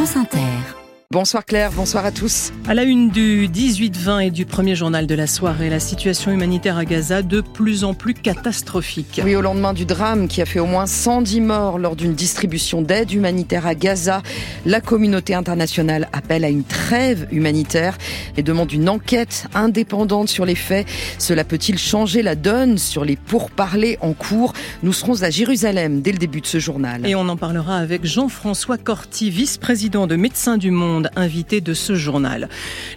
France Inter. Bonsoir Claire, bonsoir à tous. À la une du 18-20 et du premier journal de la soirée, la situation humanitaire à Gaza de plus en plus catastrophique. Oui, au lendemain du drame qui a fait au moins 110 morts lors d'une distribution d'aide humanitaire à Gaza, la communauté internationale appelle à une trêve humanitaire et demande une enquête indépendante sur les faits. Cela peut-il changer la donne sur les pourparlers en cours? Nous serons à Jérusalem dès le début de ce journal. Et on en parlera avec Jean-François Corti, vice-président de Médecins du Monde invité de ce journal.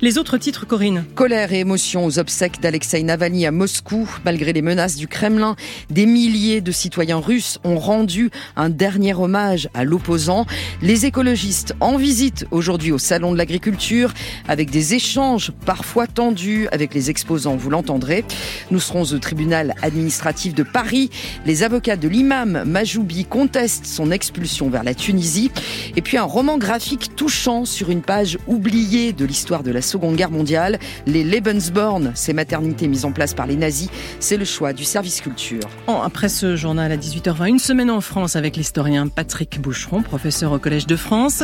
Les autres titres, Corinne Colère et émotion aux obsèques d'Alexei Navalny à Moscou. Malgré les menaces du Kremlin, des milliers de citoyens russes ont rendu un dernier hommage à l'opposant. Les écologistes en visite aujourd'hui au Salon de l'Agriculture avec des échanges parfois tendus avec les exposants, vous l'entendrez. Nous serons au tribunal administratif de Paris. Les avocats de l'imam Majoubi contestent son expulsion vers la Tunisie. Et puis un roman graphique touchant sur une une page oubliée de l'histoire de la Seconde Guerre mondiale, les Lebensborn, ces maternités mises en place par les nazis, c'est le choix du service culture. après ce journal à 18h20, une semaine en France avec l'historien Patrick Boucheron, professeur au Collège de France.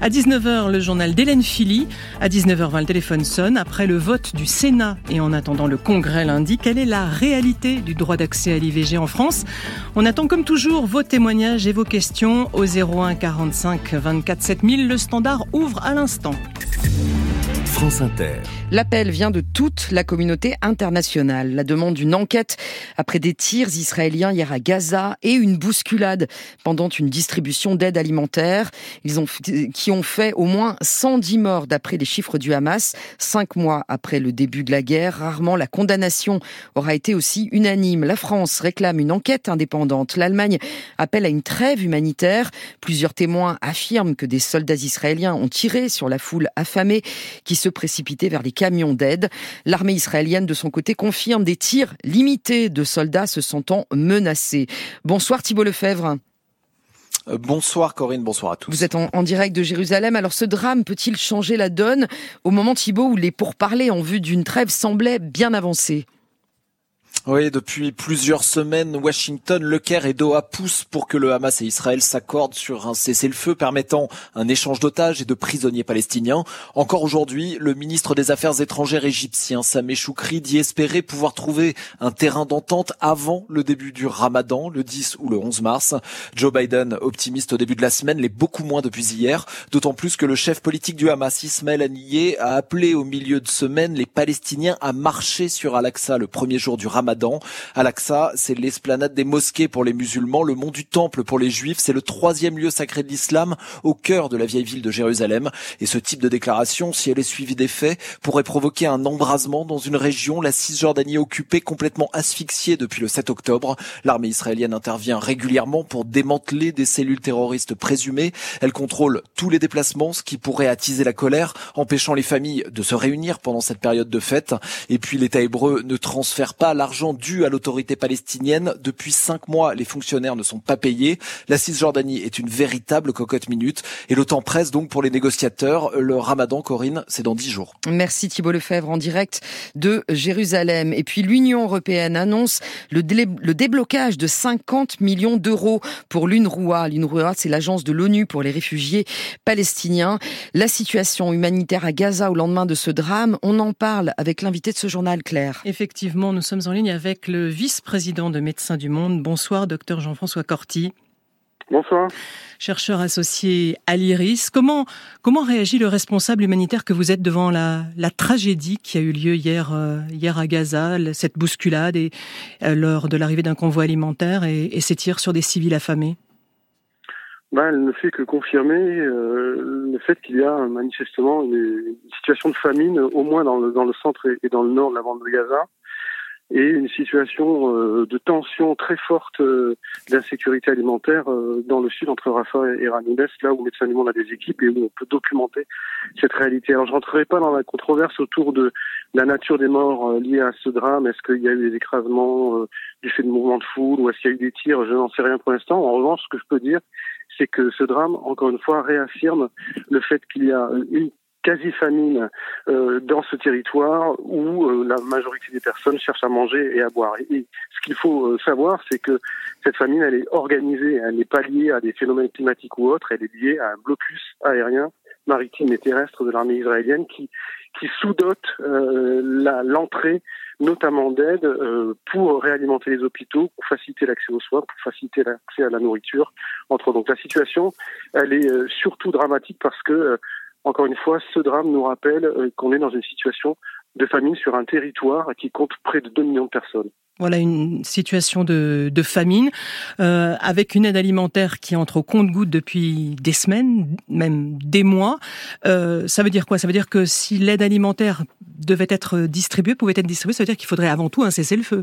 À 19h, le journal d'Hélène Philly. À 19h20, le téléphone sonne. Après le vote du Sénat et en attendant le Congrès lundi, quelle est la réalité du droit d'accès à l'IVG en France? On attend comme toujours vos témoignages et vos questions au 01 45 24 7000. Le standard ouvre à l'instant. L'appel vient de toute la communauté internationale. La demande d'une enquête après des tirs israéliens hier à Gaza et une bousculade pendant une distribution d'aide alimentaire. Ils ont, qui ont fait au moins 110 morts d'après les chiffres du Hamas. Cinq mois après le début de la guerre, rarement la condamnation aura été aussi unanime. La France réclame une enquête indépendante. L'Allemagne appelle à une trêve humanitaire. Plusieurs témoins affirment que des soldats israéliens ont tiré sur la foule affamée qui se précipitait vers les camions d'aide. L'armée israélienne, de son côté, confirme des tirs limités de soldats se sentant menacés. Bonsoir Thibault Lefebvre. Euh, bonsoir Corinne, bonsoir à tous. Vous êtes en, en direct de Jérusalem. Alors ce drame peut-il changer la donne? Au moment Thibault où les pourparlers en vue d'une trêve semblaient bien avancés oui, depuis plusieurs semaines, Washington, Le Caire et Doha poussent pour que le Hamas et Israël s'accordent sur un cessez-le-feu permettant un échange d'otages et de prisonniers palestiniens. Encore aujourd'hui, le ministre des Affaires étrangères égyptien, Sameh Choukri, dit espérer pouvoir trouver un terrain d'entente avant le début du Ramadan, le 10 ou le 11 mars. Joe Biden, optimiste au début de la semaine, l'est beaucoup moins depuis hier, d'autant plus que le chef politique du Hamas, Ismaël Haniyeh, a appelé au milieu de semaine les Palestiniens à marcher sur Al-Aqsa le premier jour du Ramadan Al-Aqsa, c'est l'esplanade des mosquées pour les musulmans, le mont du Temple pour les juifs, c'est le troisième lieu sacré de l'islam au cœur de la vieille ville de Jérusalem. Et ce type de déclaration, si elle est suivie des faits, pourrait provoquer un embrasement dans une région, la Cisjordanie occupée, complètement asphyxiée depuis le 7 octobre. L'armée israélienne intervient régulièrement pour démanteler des cellules terroristes présumées. Elle contrôle tous les déplacements, ce qui pourrait attiser la colère, empêchant les familles de se réunir pendant cette période de fête. Et puis l'État hébreu ne transfère pas l'argent dû à l'autorité palestinienne. Depuis cinq mois, les fonctionnaires ne sont pas payés. La Cisjordanie est une véritable cocotte minute et le temps presse donc pour les négociateurs. Le ramadan, Corinne, c'est dans dix jours. Merci Thibault Lefebvre en direct de Jérusalem. Et puis l'Union européenne annonce le, le déblocage de 50 millions d'euros pour l'UNRWA. L'UNRWA, c'est l'agence de l'ONU pour les réfugiés palestiniens. La situation humanitaire à Gaza au lendemain de ce drame, on en parle avec l'invité de ce journal, Claire. Effectivement, nous sommes en ligne avec le vice-président de Médecins du Monde. Bonsoir, docteur Jean-François Corti. Bonsoir. Chercheur associé à l'IRIS, comment, comment réagit le responsable humanitaire que vous êtes devant la, la tragédie qui a eu lieu hier, euh, hier à Gaza, cette bousculade et, euh, lors de l'arrivée d'un convoi alimentaire et, et, ces tirs sur des civils affamés? Ben, Elle ne fait que confirmer euh, le fait qu'il y a manifestement une, une, situation de famine, au moins dans le, dans le centre et dans le nord de la bande de Gaza et une situation euh, de tension très forte euh, d'insécurité alimentaire euh, dans le sud entre Rafah et Ramires, là où Médecins du Monde a des équipes et où on peut documenter cette réalité. Alors je rentrerai pas dans la controverse autour de la nature des morts liés à ce drame. Est-ce qu'il y a eu des écrasements du fait de mouvements de foule ou est-ce qu'il y a eu des tirs? Je n'en sais rien pour l'instant. En revanche, ce que je peux dire, c'est que ce drame, encore une fois, réaffirme le fait qu'il y a une quasi-famine euh, dans ce territoire où euh, la majorité des personnes cherchent à manger et à boire. Et, ce qu'il faut euh, savoir, c'est que cette famine, elle est organisée, elle n'est pas liée à des phénomènes climatiques ou autres, elle est liée à un blocus aérien, maritime et terrestre de l'armée israélienne qui, qui sous-dote l'entrée notamment d'aide pour réalimenter les hôpitaux, pour faciliter l'accès aux soins, pour faciliter l'accès à la nourriture. Entre donc la situation, elle est surtout dramatique parce que encore une fois, ce drame nous rappelle euh, qu'on est dans une situation de famine sur un territoire qui compte près de 2 millions de personnes. Voilà une situation de, famine euh, avec une aide alimentaire qui entre au compte-goutte depuis des semaines, même des mois. Euh, ça veut dire quoi? Ça veut dire que si l'aide alimentaire devait être distribuée, pouvait être distribuée, ça veut dire qu'il faudrait avant tout un cessez-le-feu.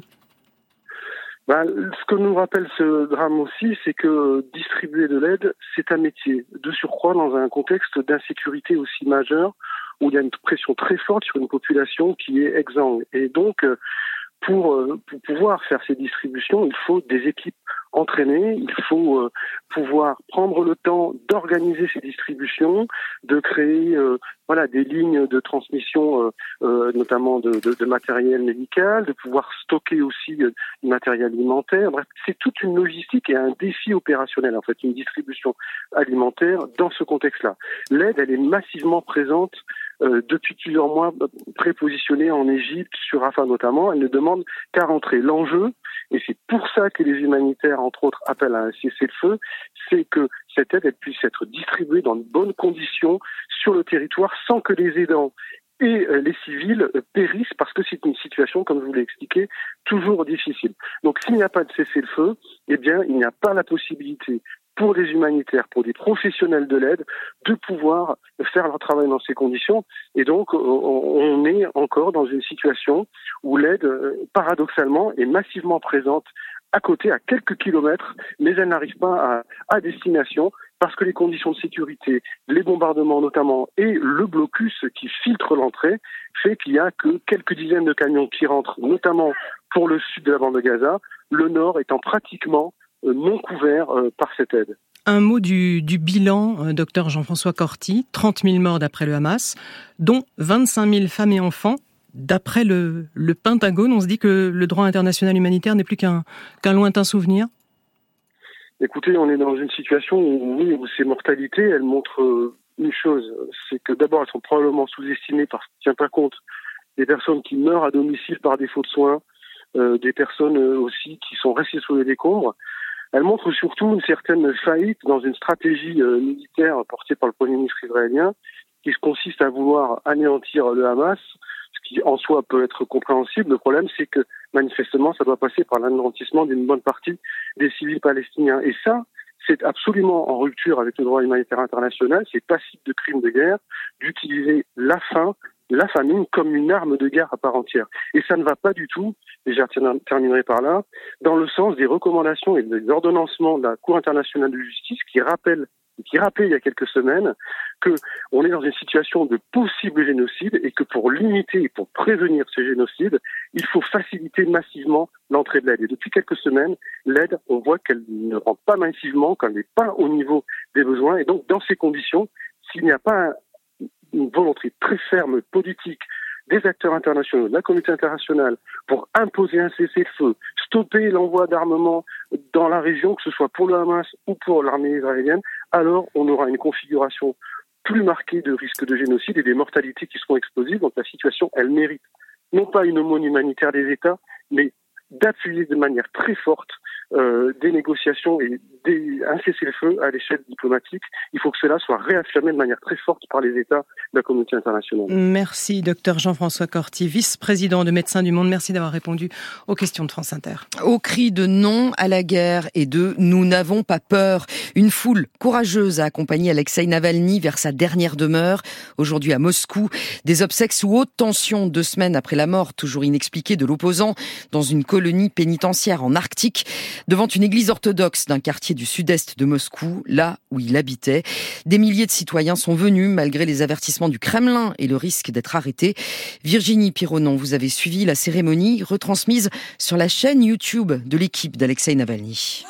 Ben, ce que nous rappelle ce drame aussi, c'est que distribuer de l'aide, c'est un métier. De surcroît, dans un contexte d'insécurité aussi majeur, où il y a une pression très forte sur une population qui est exsangue. Et donc, euh, pour, euh, pour pouvoir faire ces distributions, il faut des équipes entraîner, il faut euh, pouvoir prendre le temps d'organiser ces distributions, de créer euh, voilà des lignes de transmission, euh, notamment de, matériel médical, de pouvoir stocker aussi du matériel alimentaire. Bref, c'est toute une logistique et un défi opérationnel en fait, une distribution alimentaire dans ce contexte-là. L'aide, elle est massivement présente depuis plusieurs mois prépositionnée en Égypte, sur Rafah notamment. Elle ne demande qu'à rentrer. L'enjeu, et c'est pour ça que les humanitaires, entre autres, appellent à un cessez-le-feu, c'est que cette aide puisse être distribuée dans de bonnes conditions sur le territoire sans que les aidants et euh, les civils euh, périssent parce que c'est une situation, comme je vous l'ai expliqué, toujours difficile. Donc s'il n'y a pas de cessez-le-feu, eh bien il n'y a pas la possibilité pour des humanitaires, pour des professionnels de l'aide, de pouvoir faire leur travail dans ces conditions. Et donc, on est encore dans une situation où l'aide, euh, paradoxalement, est massivement présente à côté, à quelques kilomètres, mais elle n'arrive pas à, destination parce que les conditions de sécurité, les bombardements notamment, et le blocus qui filtre l'entrée, fait qu'il n'y a que quelques dizaines de camions qui rentrent, notamment pour le sud de la bande de Gaza, le nord étant pratiquement euh, non couverts euh, par cette aide. Un mot du, bilan, euh, docteur Jean-François Corti, 30 000 morts d'après le Hamas, dont 25 000 femmes et enfants. D'après le, Pentagone, on se dit que le droit international humanitaire n'est plus qu'un lointain souvenir Écoutez, on est dans une situation où, oui, où ces mortalités, elles montrent une chose, c'est que d'abord, elles sont probablement sous-estimées parce qu'on ne tient pas compte des personnes qui meurent à domicile par défaut de soins, des personnes aussi qui sont restées sous les décombres. Elle montre surtout une certaine faillite dans une stratégie euh, militaire portée par le Premier ministre israélien qui consiste à vouloir anéantir le Hamas, ce qui en soi peut être compréhensible. Le problème, c'est que manifestement, ça doit passer par l'anéantissement d'une bonne partie des civils palestiniens. Et ça, c'est absolument en rupture avec le droit humanitaire international, c'est passible de crimes de guerre d'utiliser la faim la famine comme une arme de guerre à part entière. Et ça ne va pas du tout, et je terminerai par là, dans le sens des recommandations et des ordonnancements de la Cour internationale de justice qui rappellent qui rappelait il y a quelques semaines que on est dans une situation de possible génocide et que pour limiter et pour prévenir ce génocide, il faut faciliter massivement l'entrée de l'aide. Et depuis quelques semaines, l'aide, on voit qu'elle ne rentre pas massivement, qu'elle n'est pas au niveau des besoins. Et donc, dans ces conditions, s'il n'y a pas une volonté très ferme politique des acteurs internationaux, de la communauté internationale, pour imposer un cessez-le-feu, stopper l'envoi d'armement dans la région, que ce soit pour le Hamas ou pour l'armée israélienne, alors on aura une configuration plus marquée de risque de génocide et des mortalités qui seront explosives. Donc la situation, elle mérite non pas une aumône humanitaire des États, mais d'appuyer de manière très forte euh, des négociations et des, un cessez-le-feu à l'échelle diplomatique. Il faut que cela soit réaffirmé de manière très forte par les États de la communauté internationale. Merci, docteur Jean-François Corti, vice-président de Médecins du Monde. Merci d'avoir répondu aux questions de France Inter. Au cri de non à la guerre et de nous n'avons pas peur, une foule courageuse a accompagné Alexei Navalny vers sa dernière demeure. Aujourd'hui à Moscou, des obsèques sous haute tension deux semaines après la mort toujours inexpliquée de l'opposant dans une colonie pénitentiaire en Arctique devant une église orthodoxe d'un quartier du sud-est de Moscou, là où il habitait. Des milliers de citoyens sont venus malgré les avertissements du Kremlin et le risque d'être arrêtés. Virginie Pironon, vous avez suivi la cérémonie retransmise sur la chaîne YouTube de l'équipe d'Alexei Navalny.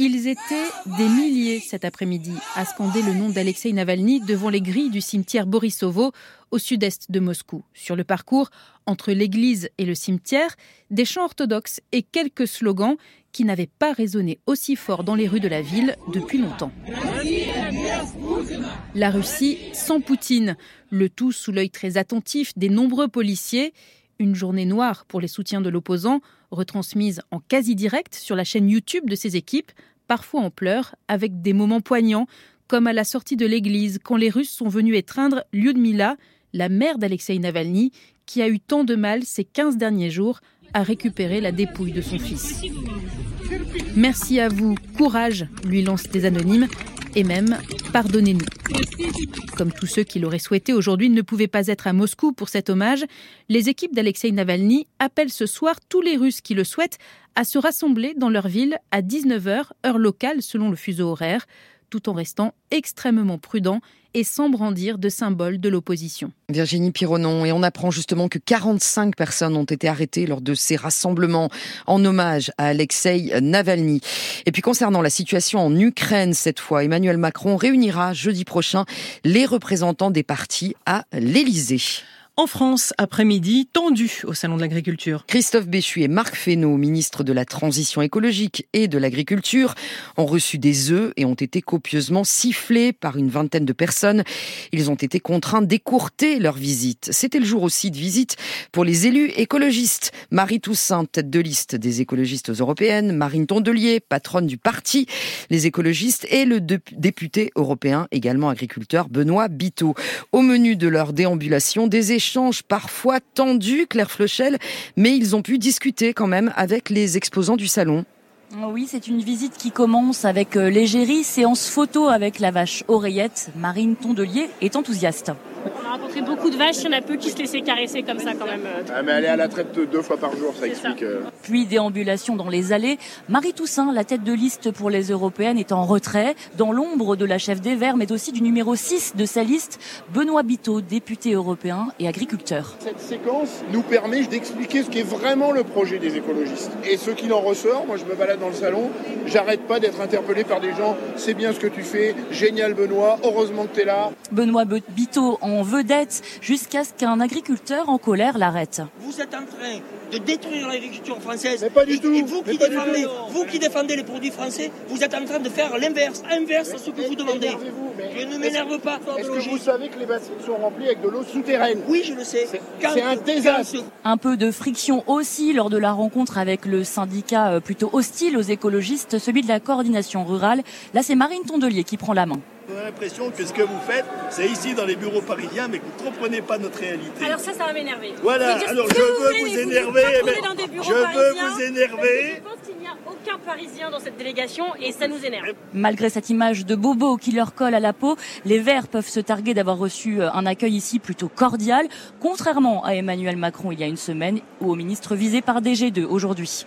Ils étaient des milliers cet après-midi à scander le nom d'Alexei Navalny devant les grilles du cimetière Borisovo au sud-est de Moscou. Sur le parcours entre l'église et le cimetière, des chants orthodoxes et quelques slogans qui n'avaient pas résonné aussi fort dans les rues de la ville depuis longtemps. La Russie sans Poutine, le tout sous l'œil très attentif des nombreux policiers. Une journée noire pour les soutiens de l'opposant, retransmise en quasi-direct sur la chaîne YouTube de ses équipes, parfois en pleurs, avec des moments poignants, comme à la sortie de l'église, quand les Russes sont venus étreindre Lyudmila, la mère d'Alexei Navalny, qui a eu tant de mal ces 15 derniers jours à récupérer la dépouille de son fils. Merci à vous, courage, lui lancent des anonymes, et même pardonnez-nous. Comme tous ceux qui l'auraient souhaité aujourd'hui ne pouvaient pas être à Moscou pour cet hommage, les équipes d'Alexei Navalny appellent ce soir tous les Russes qui le souhaitent à se rassembler dans leur ville à 19h, heure locale selon le fuseau horaire tout en restant extrêmement prudent et sans brandir de symboles de l'opposition. Virginie Pironon, et on apprend justement que 45 personnes ont été arrêtées lors de ces rassemblements en hommage à Alexei Navalny. Et puis concernant la situation en Ukraine, cette fois, Emmanuel Macron réunira jeudi prochain les représentants des partis à l'Élysée. En France, après-midi, tendu au Salon de l'Agriculture. Christophe Béchu et Marc Fesneau, ministres de la Transition écologique et de l'Agriculture, ont reçu des œufs et ont été copieusement sifflés par une vingtaine de personnes. Ils ont été contraints d'écourter leur visite. C'était le jour aussi de visite pour les élus écologistes. Marie Toussaint, tête de liste des écologistes européennes, Marine Tondelier, patronne du parti Les écologistes, et le député européen, également agriculteur, Benoît Biteau. Au menu de leur déambulation, des échanges parfois tendu, Claire Fleuchel, mais ils ont pu discuter quand même avec les exposants du salon. Oui, c'est une visite qui commence avec euh, l'égérie, séance photo avec la vache oreillette. Marine Tondelier est enthousiaste. On a rencontré beaucoup de vaches, il y en a peu qui se laissaient caresser comme ça quand même. Ah, mais elle est à la traite deux fois par jour, ça explique. Euh. Puis déambulation dans les allées. Marie Toussaint, la tête de liste pour les européennes, est en retrait, dans l'ombre de la chef des Verts, mais aussi du numéro 6 de sa liste, Benoît Biteau, député européen et agriculteur. Cette séquence nous permet d'expliquer ce qu'est vraiment le projet des écologistes. Et ce qu'il en ressort, moi je me balade dans le salon, j'arrête pas d'être interpellé par des gens, c'est bien ce que tu fais, génial Benoît, heureusement que tu es là. Benoît Biteau en vedette jusqu'à ce qu'un agriculteur en colère l'arrête. Vous êtes en train de détruire l'agriculture française. Mais pas du tout. Et vous qui, défendez, vous qui défendez les produits français, vous êtes en train de faire l'inverse, inverse à ce que vous demandez. Je ne m'énerve pas. Est-ce que vous savez que les bassines sont remplies avec de l'eau souterraine? Oui, je le sais. C'est un désastre. Un peu de friction aussi lors de la rencontre avec le syndicat euh, plutôt hostile aux écologistes, celui de la coordination rurale. Là, c'est Marine Tondelier qui prend la main. On a l'impression que ce que vous faites, c'est ici dans les bureaux parisiens, mais que vous ne comprenez pas notre réalité. Alors ça, ça va m'énerver. Voilà, alors je veux vous énerver. je veux vous énerver. Je pense qu'il n'y a aucun Parisien dans cette délégation et ça nous énerve. Malgré cette image de bobo qui leur colle à la peau, les Verts peuvent se targuer d'avoir reçu euh, un accueil ici plutôt cordial, contrairement à Emmanuel Macron il y a une semaine ou au ministre visé par DG2 aujourd'hui.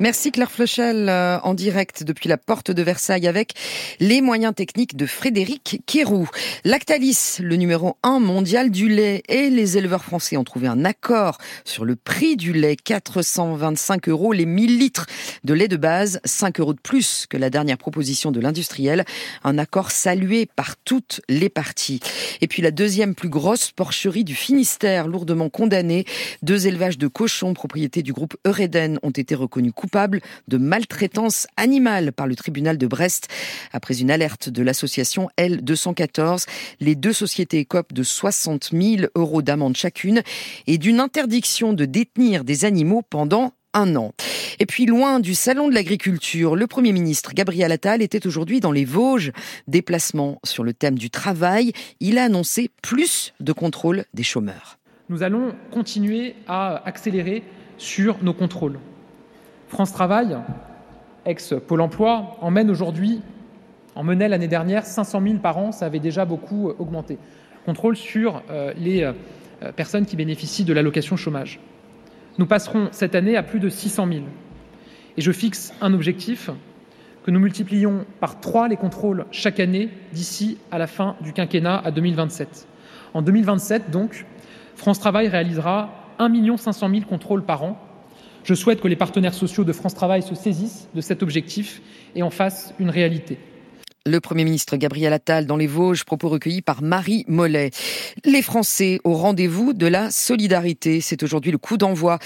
Merci Claire Flechel euh, en direct depuis la porte de Versailles avec les moyens techniques de Frédéric Kérou. Lactalis, le numéro 1 mondial du lait. Et les éleveurs français ont trouvé un accord sur le prix du lait, 425 euros les 1000 litres de lait de base, 5 euros de plus que la dernière proposition de l'industriel, un accord salué par toutes les parties. Et puis la deuxième plus grosse porcherie du Finistère, lourdement condamnée, deux élevages de cochons propriété du groupe Eureden ont été reconnus coupable de maltraitance animale par le tribunal de Brest. Après une alerte de l'association L214, les deux sociétés écopent de 60 000 euros d'amende chacune et d'une interdiction de détenir des animaux pendant un an. Et puis loin du salon de l'agriculture, le Premier ministre Gabriel Attal était aujourd'hui dans les Vosges. Déplacement sur le thème du travail, il a annoncé plus de contrôle des chômeurs. Nous allons continuer à accélérer sur nos contrôles. France Travail, ex-Pôle emploi, emmène aujourd'hui, en menait l'année dernière 500 000 par an, ça avait déjà beaucoup euh, augmenté. Contrôle sur euh, les euh, personnes qui bénéficient de l'allocation chômage. Nous passerons cette année à plus de 600 000. Et je fixe un objectif que nous multiplions par trois les contrôles chaque année d'ici à la fin du quinquennat à 2027. En 2027, donc, France Travail réalisera 1 500 000 contrôles par an, Je souhaite que les partenaires sociaux de France Travail se saisissent de cet objectif et en fassent une réalité. Le Premier ministre Gabriel Attal dans les Vosges, propos recueillis par Marie Mollet. Les Français au rendez-vous de la solidarité. C'est aujourd'hui le coup d'envoi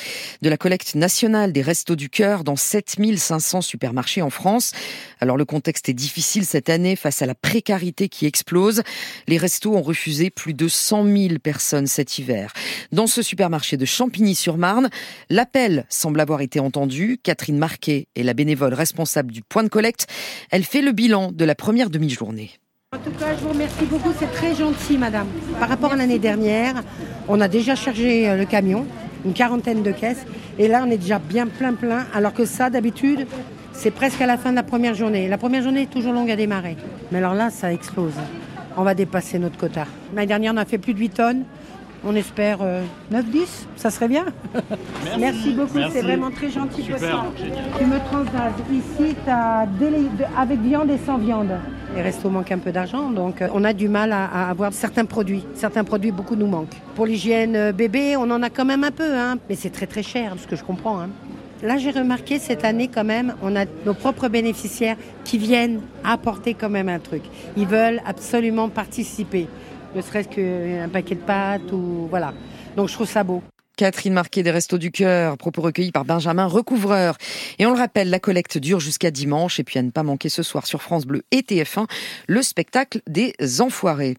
de la collecte nationale des Restos du Cœur dans 7500 supermarchés en France. Alors le contexte est difficile cette année face à la précarité qui explose. Les restos ont refusé plus de 100 000 personnes cet hiver. Dans ce supermarché de Champigny-sur-Marne, l'appel semble avoir été entendu. Catherine Marquet est la bénévole responsable du point de collecte. Elle fait le bilan de la première demi-journée. En tout cas, je vous remercie beaucoup, c'est très gentil, madame. Par rapport à l'année dernière, on a déjà chargé euh, le camion, une quarantaine de caisses, et là, on est déjà bien plein plein, alors que ça, d'habitude, c'est presque à la fin de la première journée. La première journée est toujours longue à démarrer, mais alors là, ça explose. On va dépasser notre quota. L'année dernière, on a fait plus de 8 tonnes. On espère 9-10, euh, ça serait bien. Merci, beaucoup, c'est vraiment très gentil pour ça. Tu me transvases. Ici, as avec viande et sans viande. Les restos manquent un peu d'argent, donc euh, on a du mal à, avoir certains produits. Certains produits, beaucoup nous manquent. Pour l'hygiène euh, bébé, on en a quand même un peu, hein, mais c'est très très cher, ce que je comprends. Hein. Là, j'ai remarqué cette année quand même, on a nos propres bénéficiaires qui viennent apporter quand même un truc. Ils veulent absolument participer ne serait-ce qu'un paquet de pâtes ou voilà. Donc je trouve ça beau. Catherine Marquet des Restos du Cœur, propos recueillis par Benjamin Recouvreur. Et on le rappelle, la collecte dure jusqu'à dimanche. Et puis à ne pas manquer ce soir sur France Bleu et TF1, le spectacle des Enfoirés.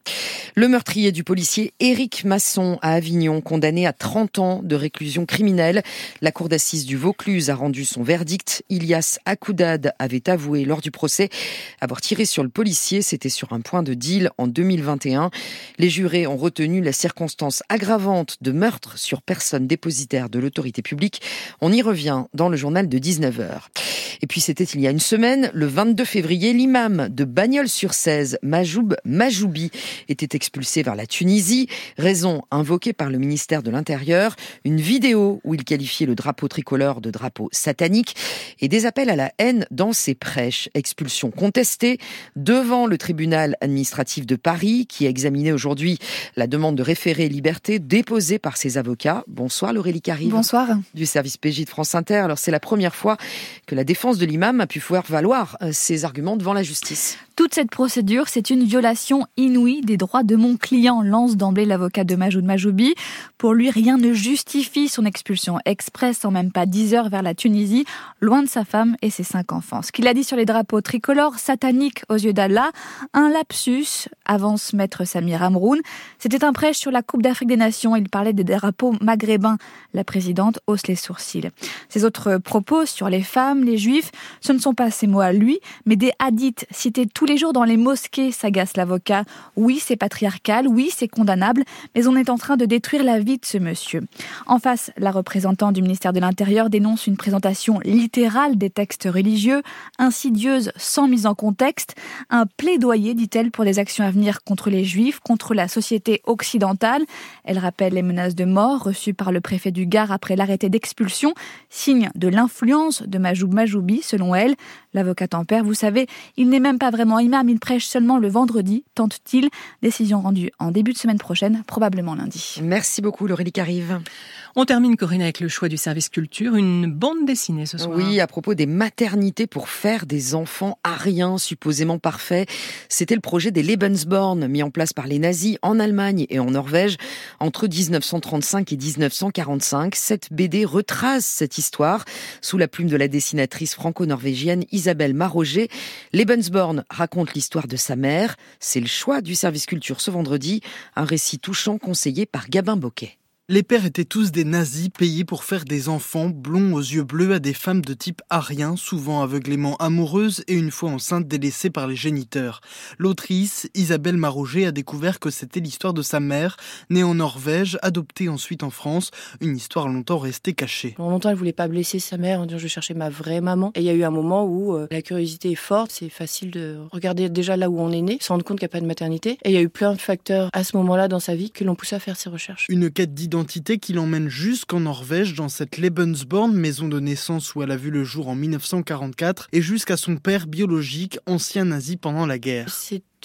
Le meurtrier du policier Éric Masson à Avignon, condamné à 30 ans de réclusion criminelle. La cour d'assises du Vaucluse a rendu son verdict. Ilias Akoudad avait avoué lors du procès avoir tiré sur le policier. C'était sur un point de deal en 2021. Les jurés ont retenu la circonstance aggravante de meurtre sur personne dépositaire de l'autorité publique. On y revient dans le journal de 19h. Et puis c'était il y a une semaine, le 22 février, l'imam de Bagnols-sur-Cèze, Majoub Majoubi, était expulsé vers la Tunisie, raison invoquée par le ministère de l'Intérieur, une vidéo où il qualifiait le drapeau tricolore de drapeau satanique et des appels à la haine dans ses prêches. Expulsion contestée devant le tribunal administratif de Paris qui a examiné aujourd'hui la demande de référé liberté déposée par ses avocats. Bonsoir Laurélie Carrive. Bonsoir. Du service PJ de France Inter. Alors c'est la première fois que la défense de l'imam a pu faire valoir euh, ses arguments devant la justice. Toute cette procédure, c'est une violation inouïe des droits de mon client, lance d'emblée l'avocat de Majoud Majoubi. Pour lui, rien ne justifie son expulsion express en même pas 10 heures vers la Tunisie, loin de sa femme et ses cinq enfants. Ce qu'il a dit sur les drapeaux tricolores sataniques aux yeux d'Allah, un lapsus, avance maître Samir Amroun. C'était un prêche sur la Coupe d'Afrique des Nations. Il parlait des drapeaux maghrébins. La présidente hausse les sourcils. Ses autres propos sur les femmes, les juifs, ce ne sont pas ses mots à lui, mais des hadiths cités tous les jours dans les mosquées, s'agace l'avocat. Oui, c'est patriarcal, oui, c'est condamnable, mais on est en train de détruire la vie de ce monsieur. En face, la représentante du ministère de l'Intérieur dénonce une présentation littérale des textes religieux, insidieuse sans mise en contexte, un plaidoyer, dit-elle, pour des actions à venir contre les juifs, contre la société occidentale. Elle rappelle les menaces de mort reçues par le préfet du Gard après l'arrêté d'expulsion, signe de l'influence de Majoub Majoubi, selon elle. L'avocat en père, vous savez, il n'est même pas vraiment imam, il prêche seulement le vendredi, tente-t-il? Décision rendue en début de semaine prochaine, probablement lundi. Merci beaucoup, Laurélie Carive. On termine, Corinne, avec le choix du service culture, une bande dessinée ce soir. Oui, à propos des maternités pour faire des enfants ariens supposément parfaits. C'était le projet des Lebensborn, mis en place par les nazis en Allemagne et en Norvège entre 1935 et 1945. Cette BD retrace cette histoire sous la plume de la dessinatrice franco-norvégienne Isabelle Maroger. Lebensborn raconte l'histoire de sa mère. C'est le choix du service culture ce vendredi, un récit touchant conseillé par Gabin Boquet. Les pères étaient tous des nazis payés pour faire des enfants blonds aux yeux bleus à des femmes de type arien, souvent aveuglément amoureuses et une fois enceintes délaissées par les géniteurs. L'autrice, Isabelle Maroger, a découvert que c'était l'histoire de sa mère, née en Norvège, adoptée ensuite en France, une histoire longtemps restée cachée. Pendant longtemps, elle voulait pas blesser sa mère en disant je cherchais ma vraie maman. Et il y a eu un moment où euh, la curiosité est forte, c'est facile de regarder déjà là où on est né, se rendre compte qu'il n'y a pas de maternité. Et il y a eu plein de facteurs à ce moment-là dans sa vie qui l'ont poussé à faire ses recherches. Une quête d'identité qui l'emmène jusqu'en Norvège dans cette Lebensborn, maison de naissance où elle a vu le jour en 1944, et jusqu'à son père biologique, ancien nazi pendant la guerre.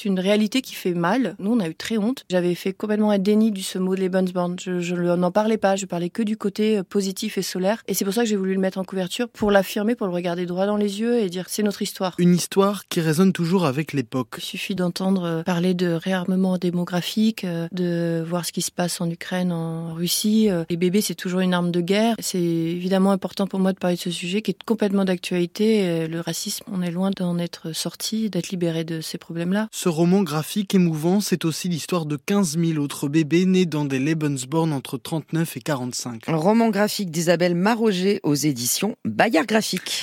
Une réalité qui fait mal. Nous, on a eu très honte. J'avais fait complètement un déni de ce mot de Lebensborn. Je, je n'en parlais pas. Je parlais que du côté euh, positif et solaire. Et c'est pour ça que j'ai voulu le mettre en couverture pour l'affirmer, pour le regarder droit dans les yeux et dire c'est notre histoire. Une histoire qui résonne toujours avec l'époque. Il suffit d'entendre euh, parler de réarmement démographique, euh, de voir ce qui se passe en Ukraine, en Russie. Les bébés, c'est toujours une arme de guerre. C'est évidemment important pour moi de parler de ce sujet qui est complètement d'actualité. Le racisme, on est loin d'en être sorti, d'être libéré de ces problèmes-là. Ce roman graphique émouvant, c'est aussi l'histoire de 15 000 autres bébés nés dans des Lebensborn entre 39 et 45. Un roman graphique d'Isabelle Maroger aux éditions Bayard Graphique.